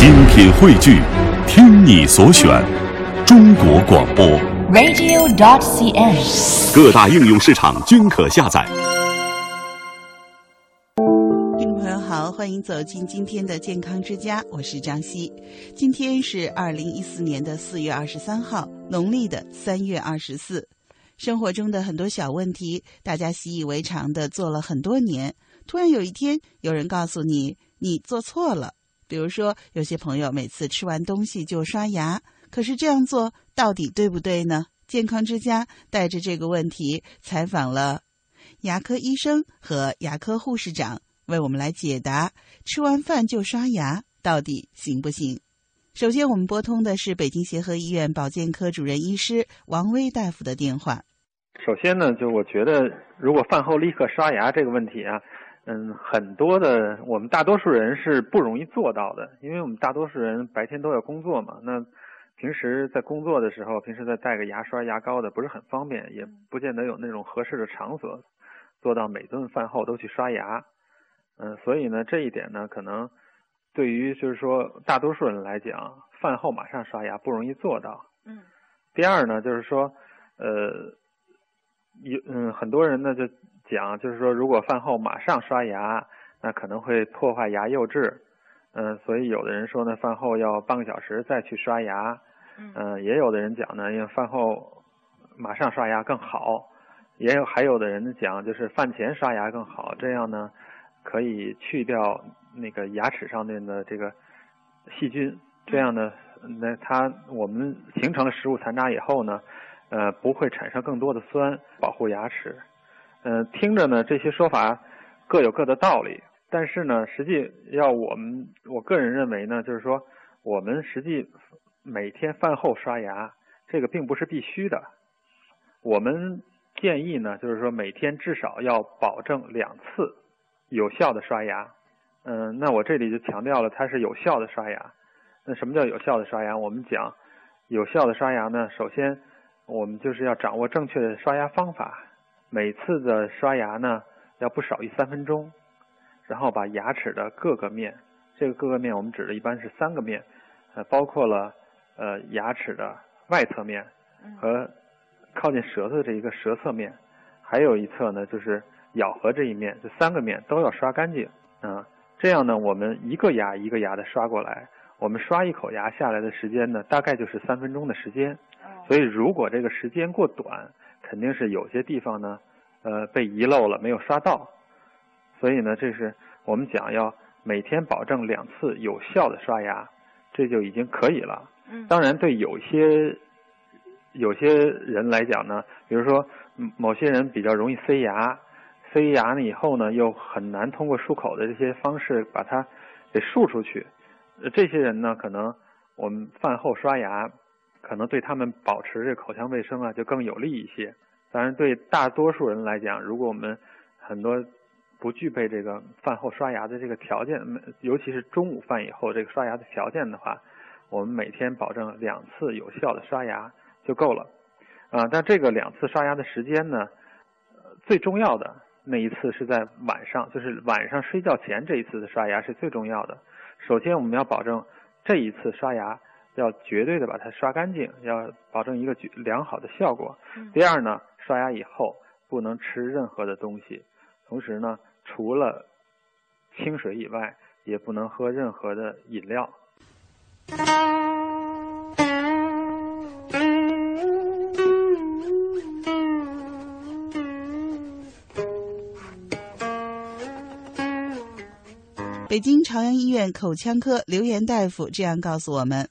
精品汇聚，听你所选，中国广播。radio.dot.cn，。各大应用市场均可下载。听众朋友好，欢迎走进今天的健康之家，我是张希。今天是二零一四年的四月二十三号，农历的三月二十四。生活中的很多小问题，大家习以为常的做了很多年，突然有一天有人告诉你你做错了。比如说，有些朋友每次吃完东西就刷牙，可是这样做到底对不对呢？健康之家带着这个问题采访了牙科医生和牙科护士长，为我们来解答：吃完饭就刷牙到底行不行？首先，我们拨通的是北京协和医院保健科主任医师王威大夫的电话。首先呢，就我觉得，如果饭后立刻刷牙这个问题啊，嗯，很多的我们大多数人是不容易做到的，因为我们大多数人白天都要工作嘛。那平时在工作的时候，平时再带个牙刷、牙膏的不是很方便，也不见得有那种合适的场所做到每顿饭后都去刷牙。嗯，所以呢，这一点呢，可能对于就是说大多数人来讲，饭后马上刷牙不容易做到。嗯。第二呢，就是说，呃。有嗯，很多人呢就讲，就是说，如果饭后马上刷牙，那可能会破坏牙釉质。嗯，所以有的人说呢，饭后要半个小时再去刷牙。嗯，也有的人讲呢，因为饭后马上刷牙更好。也有还有的人讲，就是饭前刷牙更好，这样呢可以去掉那个牙齿上面的这个细菌。这样呢，那它我们形成了食物残渣以后呢。呃，不会产生更多的酸，保护牙齿。嗯、听着呢，这些说法各有各的道理，但是呢，实际要我们，我个人认为呢，就是说，我们实际每天饭后刷牙，这个并不是必须的。我们建议呢，就是说每天至少要保证两次有效的刷牙。嗯、那我这里就强调了，它是有效的刷牙。那什么叫有效的刷牙？我们讲有效的刷牙呢，首先。我们就是要掌握正确的刷牙方法，每次的刷牙呢要不少于三分钟，然后把牙齿的各个面，这个各个面我们指的一般是三个面，呃，包括了呃牙齿的外侧面和靠近舌头的这一个舌侧面，还有一侧呢就是咬合这一面，这三个面都要刷干净啊、呃。这样呢，我们一个牙一个牙的刷过来，我们刷一口牙下来的时间呢，大概就是三分钟的时间。所以，如果这个时间过短，肯定是有些地方呢，呃，被遗漏了，没有刷到。所以呢，这是我们讲要每天保证两次有效的刷牙，这就已经可以了。嗯。当然，对有些有些人来讲呢，比如说某些人比较容易塞牙，塞牙呢以后呢，又很难通过漱口的这些方式把它给漱出去。这些人呢，可能我们饭后刷牙。可能对他们保持这口腔卫生啊，就更有利一些。当然，对大多数人来讲，如果我们很多不具备这个饭后刷牙的这个条件，尤其是中午饭以后这个刷牙的条件的话，我们每天保证两次有效的刷牙就够了。啊，但这个两次刷牙的时间呢，最重要的那一次是在晚上，就是晚上睡觉前这一次的刷牙是最重要的。首先，我们要保证这一次刷牙。要绝对的把它刷干净，要保证一个良好的效果。第二呢，刷牙以后不能吃任何的东西，同时呢，除了清水以外，也不能喝任何的饮料。北京朝阳医院口腔科刘岩大夫这样告诉我们。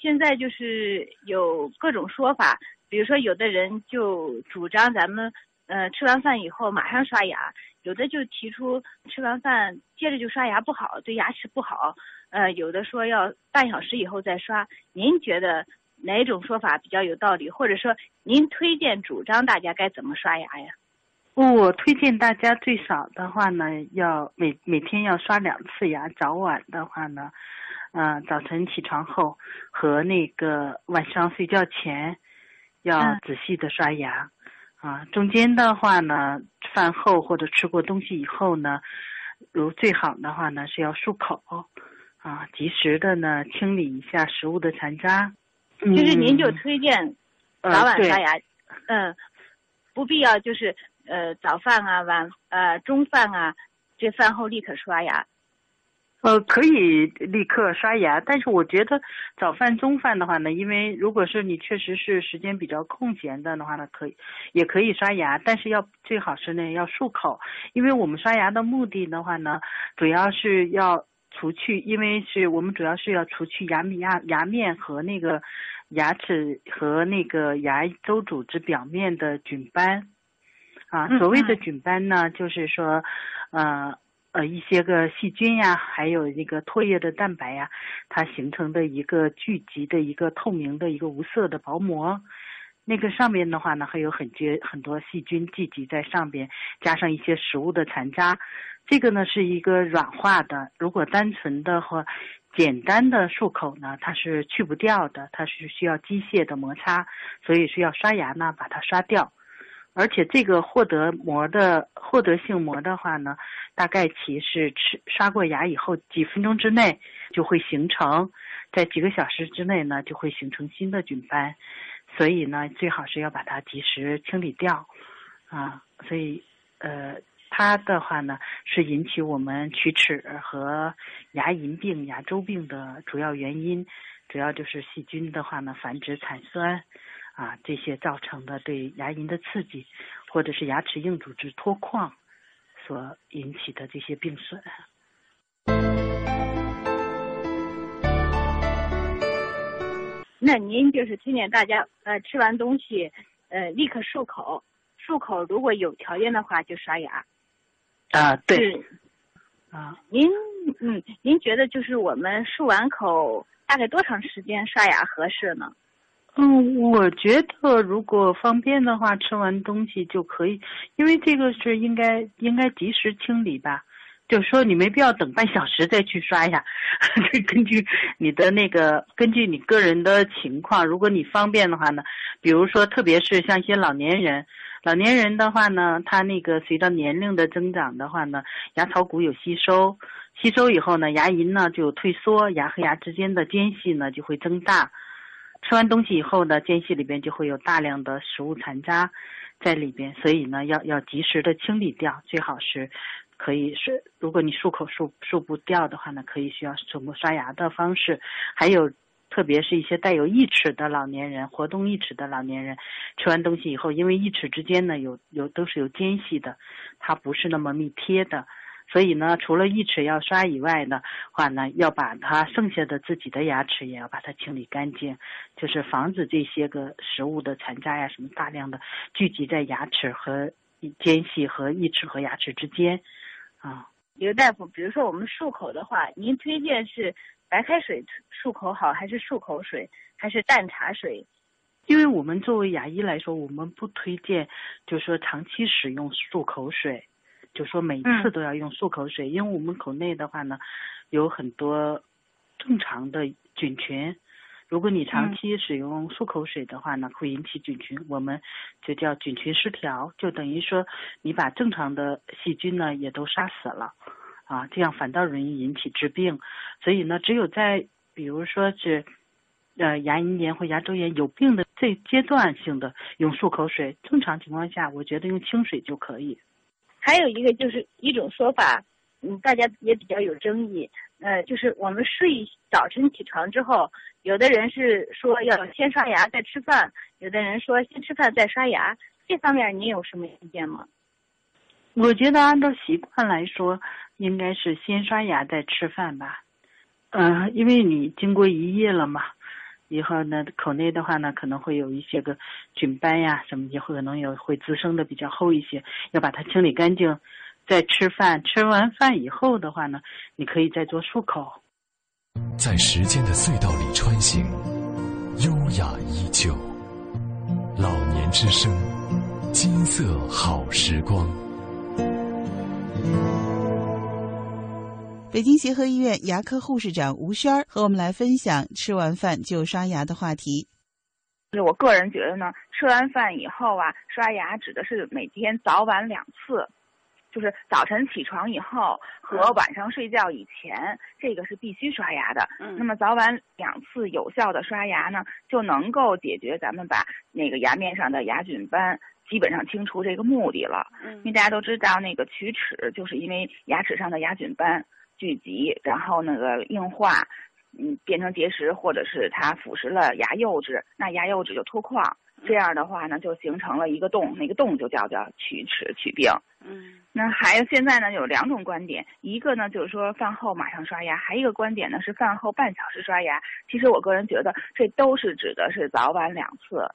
现在就是有各种说法，比如说有的人就主张咱们呃吃完饭以后马上刷牙，有的就提出吃完饭接着就刷牙不好，对牙齿不好。呃，有的说要半小时以后再刷。您觉得哪种说法比较有道理？或者说您推荐主张大家该怎么刷牙呀？我推荐大家最少的话呢，要每每天要刷两次牙，早晚的话呢。嗯、呃，早晨起床后和那个晚上睡觉前要仔细的刷牙，啊，中间的话呢，饭后或者吃过东西以后呢，如最好的话呢是要漱口，啊，及时的呢清理一下食物的残渣。就是您就嗯推荐呃早晚刷牙，嗯，不必要就是呃早饭啊晚呃中饭啊，这饭后立刻刷牙。呃，可以立刻刷牙，但是我觉得早饭、中饭的话呢，因为如果是你确实是时间比较空闲的的话呢，可以也可以刷牙，但是要最好是呢要漱口，因为我们刷牙的目的的话呢，主要是要除去，因为是我们主要是要除去牙面牙牙面和那个牙齿和那个牙周组织表面的菌斑。啊，嗯所谓的嗯菌斑呢，就是说，呃呃一些个细菌呀，还有那个唾液的蛋白呀，它形成的一个聚集的一个透明的一个无色的薄膜。那个上面的话呢，还有很结很多细菌聚集在上边，加上一些食物的残渣。这个呢是一个软化的，如果单纯的或简单的漱口呢，它是去不掉的，它是需要机械的摩擦，所以是要刷牙呢把它刷掉。而且这个获得膜的获得性膜的话呢，大概其是吃刷过牙以后几分钟之内就会形成，在几个小时之内呢就会形成新的菌斑，所以呢最好是要把它及时清理掉，啊，所以呃它的话呢是引起我们龋齿和牙龈病、牙周病的主要原因，主要就是细菌的话呢繁殖产酸。啊，这些造成的对牙龈的刺激，或者是牙齿硬组织脱矿所引起的这些病损。那您就是推荐大家呃吃完东西呃立刻漱口，漱口如果有条件的话就刷牙。啊，对，啊，您嗯，您觉得就是我们漱完口大概多长时间刷牙合适呢？嗯，我觉得如果方便的话，吃完东西就可以，因为这个是应该应该及时清理吧。就是说，你没必要等半小时再去刷牙，这根据你的那个，根据你个人的情况，如果你方便的话呢，比如说，特别是像一些老年人，老年人的话呢，他那个随着年龄的增长的话呢，牙槽骨有吸收，吸收以后呢，牙龈呢就退缩，牙和牙之间的间隙呢就会增大。吃完东西以后呢，间隙里边就会有大量的食物残渣在里边，所以呢，要要及时的清理掉，最好是可以是，如果你漱口漱漱不掉的话呢，可以需要通过刷牙的方式，还有特别是一些带有义齿的老年人，活动义齿的老年人，吃完东西以后，因为义齿之间呢有有都是有间隙的，它不是那么密贴的。所以呢，除了义齿要刷以外呢，话呢，要把它剩下的自己的牙齿也要把它清理干净，就是防止这些个食物的残渣呀什么大量的聚集在牙齿和间隙和义齿和牙齿之间，啊。刘大夫，比如说我们漱口的话，您推荐是白开水漱口好，还是漱口水，还是淡茶水？因为我们作为牙医来说，我们不推荐，就是说长期使用漱口水。就说每次都要用漱口水，嗯、因为我们口内的话呢，有很多正常的菌群。如果你长期使用漱口水的话呢，嗯、会引起菌群，我们就叫菌群失调，就等于说你把正常的细菌呢也都杀死了，啊，这样反倒容易引起致病。所以呢，只有在比如说是呃牙龈炎或牙周炎有病的这阶段性的用漱口水，正常情况下，我觉得用清水就可以。还有一个就是一种说法，嗯，大家也比较有争议，呃，就是我们睡早晨起床之后，有的人是说要先刷牙再吃饭，有的人说先吃饭再刷牙，这方面您有什么意见吗？我觉得按照习惯来说，应该是先刷牙再吃饭吧，嗯、因为你经过一夜了嘛。以后呢，口内的话呢，可能会有一些个菌斑呀，什么也会可能有会滋生的比较厚一些，要把它清理干净。再吃饭，吃完饭以后的话呢，你可以再做漱口。在时间的隧道里穿行，优雅依旧。老年之声，金色好时光。北京协和医院牙科护士长吴轩儿和我们来分享吃完饭就刷牙的话题。就是我个人觉得呢，吃完饭以后啊，刷牙指的是每天早晚两次，就是早晨起床以后和晚上睡觉以前，这个是必须刷牙的。嗯那么早晚两次有效的刷牙呢，就能够解决咱们把那个牙面上的牙菌斑基本上清除这个目的了。因为嗯大家都知道，那个龋齿就是因为牙齿上的牙菌斑聚集，然后那个硬化，嗯，变成结石，或者是它腐蚀了牙釉质，那牙釉质就脱矿，这样的话呢，就形成了一个洞，那个洞就叫叫龋齿龋病。嗯那还有现在呢有两种观点，一个呢就是说饭后马上刷牙，还有一个观点呢是饭后半小时刷牙。其实我个人觉得这都是指的是早晚两次，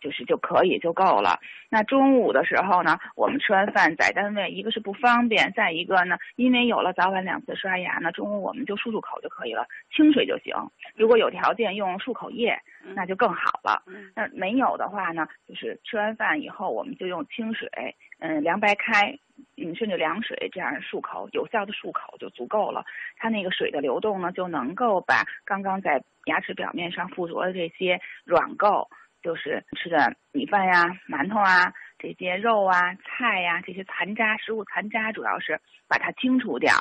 就是就可以就够了。那中午的时候呢，我们吃完饭在单位，一个是不方便，再一个呢，因为有了早晚两次刷牙呢，中午我们就漱漱口就可以了，清水就行。如果有条件用漱口液，那就更好了。嗯那没有的话呢，就是吃完饭以后，我们就用清水，嗯，凉白开，嗯，甚至凉水这样漱口，有效的漱口就足够了。它那个水的流动呢，就能够把刚刚在牙齿表面上附着的这些软垢，就是吃的米饭呀、馒头啊、这些肉啊、菜呀、这些残渣、食物残渣，主要是把它清除掉。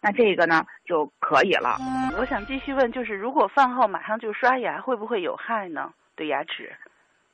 那这个呢就可以了。我想继续问，就是如果饭后马上就刷牙，会不会有害呢？对牙齿？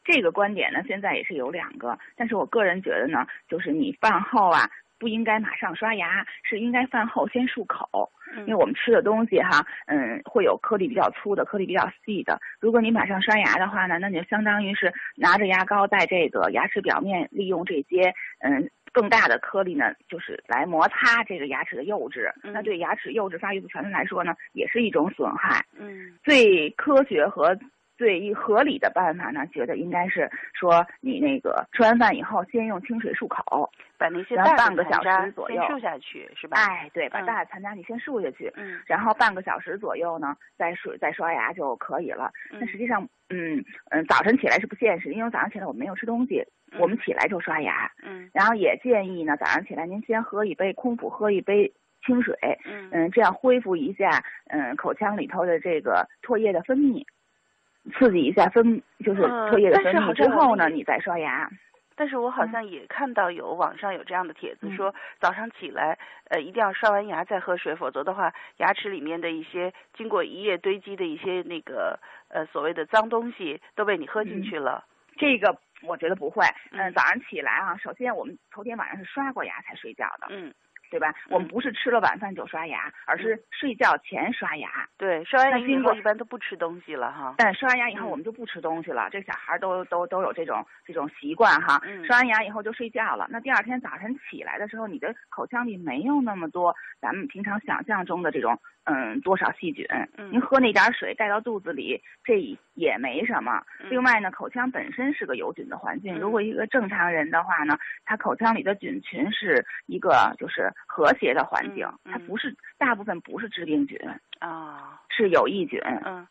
这个观点呢，现在也是有两个，但是我个人觉得呢，就是你饭后啊，不应该马上刷牙，是应该饭后先漱口，因为我们吃的东西哈，嗯，会有颗粒比较粗的，颗粒比较细的。如果你马上刷牙的话呢，那你就相当于是拿着牙膏在这个牙齿表面，利用这些嗯更大的颗粒呢，就是来摩擦这个牙齿的釉质。嗯那对牙齿釉质发育不全的来说呢，也是一种损害。嗯最科学和最合理的办法呢，觉得应该是说你那个吃完饭以后，先用清水漱口，把那些大半个小的残渣时左右先漱下去，是吧？哎，对，把嗯大的残渣你先漱下去，嗯然后半个小时左右呢，再水再刷牙就可以了。那实际上，嗯嗯，早晨起来是不现实，因为早上起来我没有吃东西，我们起来就刷牙，嗯然后也建议呢，早上起来您先喝一杯空腹喝一杯清水，嗯嗯，这样恢复一下嗯口腔里头的这个唾液的分泌，刺激一下分就是嗯唾液的分泌之后呢，你再刷牙。但是我好嗯。像也看到有网上有这样的帖子，嗯。说早上起来，呃，一定要刷完牙再喝水，否则的话，牙齿里面的一些经过一夜堆积的一些那个呃所谓的脏东西都被你喝进嗯。去了。这个我觉得不会，嗯。嗯，早上起来啊，首先我们头天晚上是刷过牙才睡觉的，嗯，对吧？我们不是吃了晚饭就刷牙，而是睡觉前刷牙。对，刷完牙以后一般都不吃东西了哈。但刷完牙以后，嗯我们就不吃东西了。这小孩都都都有这种这种习惯哈。嗯刷完牙以后就睡觉了。那第二天早晨起来的时候，你的口腔里没有那么多咱们平常想象中的这种嗯多少细菌。嗯您喝那点水带到肚子里，这也没什么。嗯另外呢，口腔本身是个有菌的环境。嗯如果一个正常人的话呢，他口腔里的菌群是一个就是和谐的环境，它不是大部分不是致病菌，啊，是有益菌。嗯，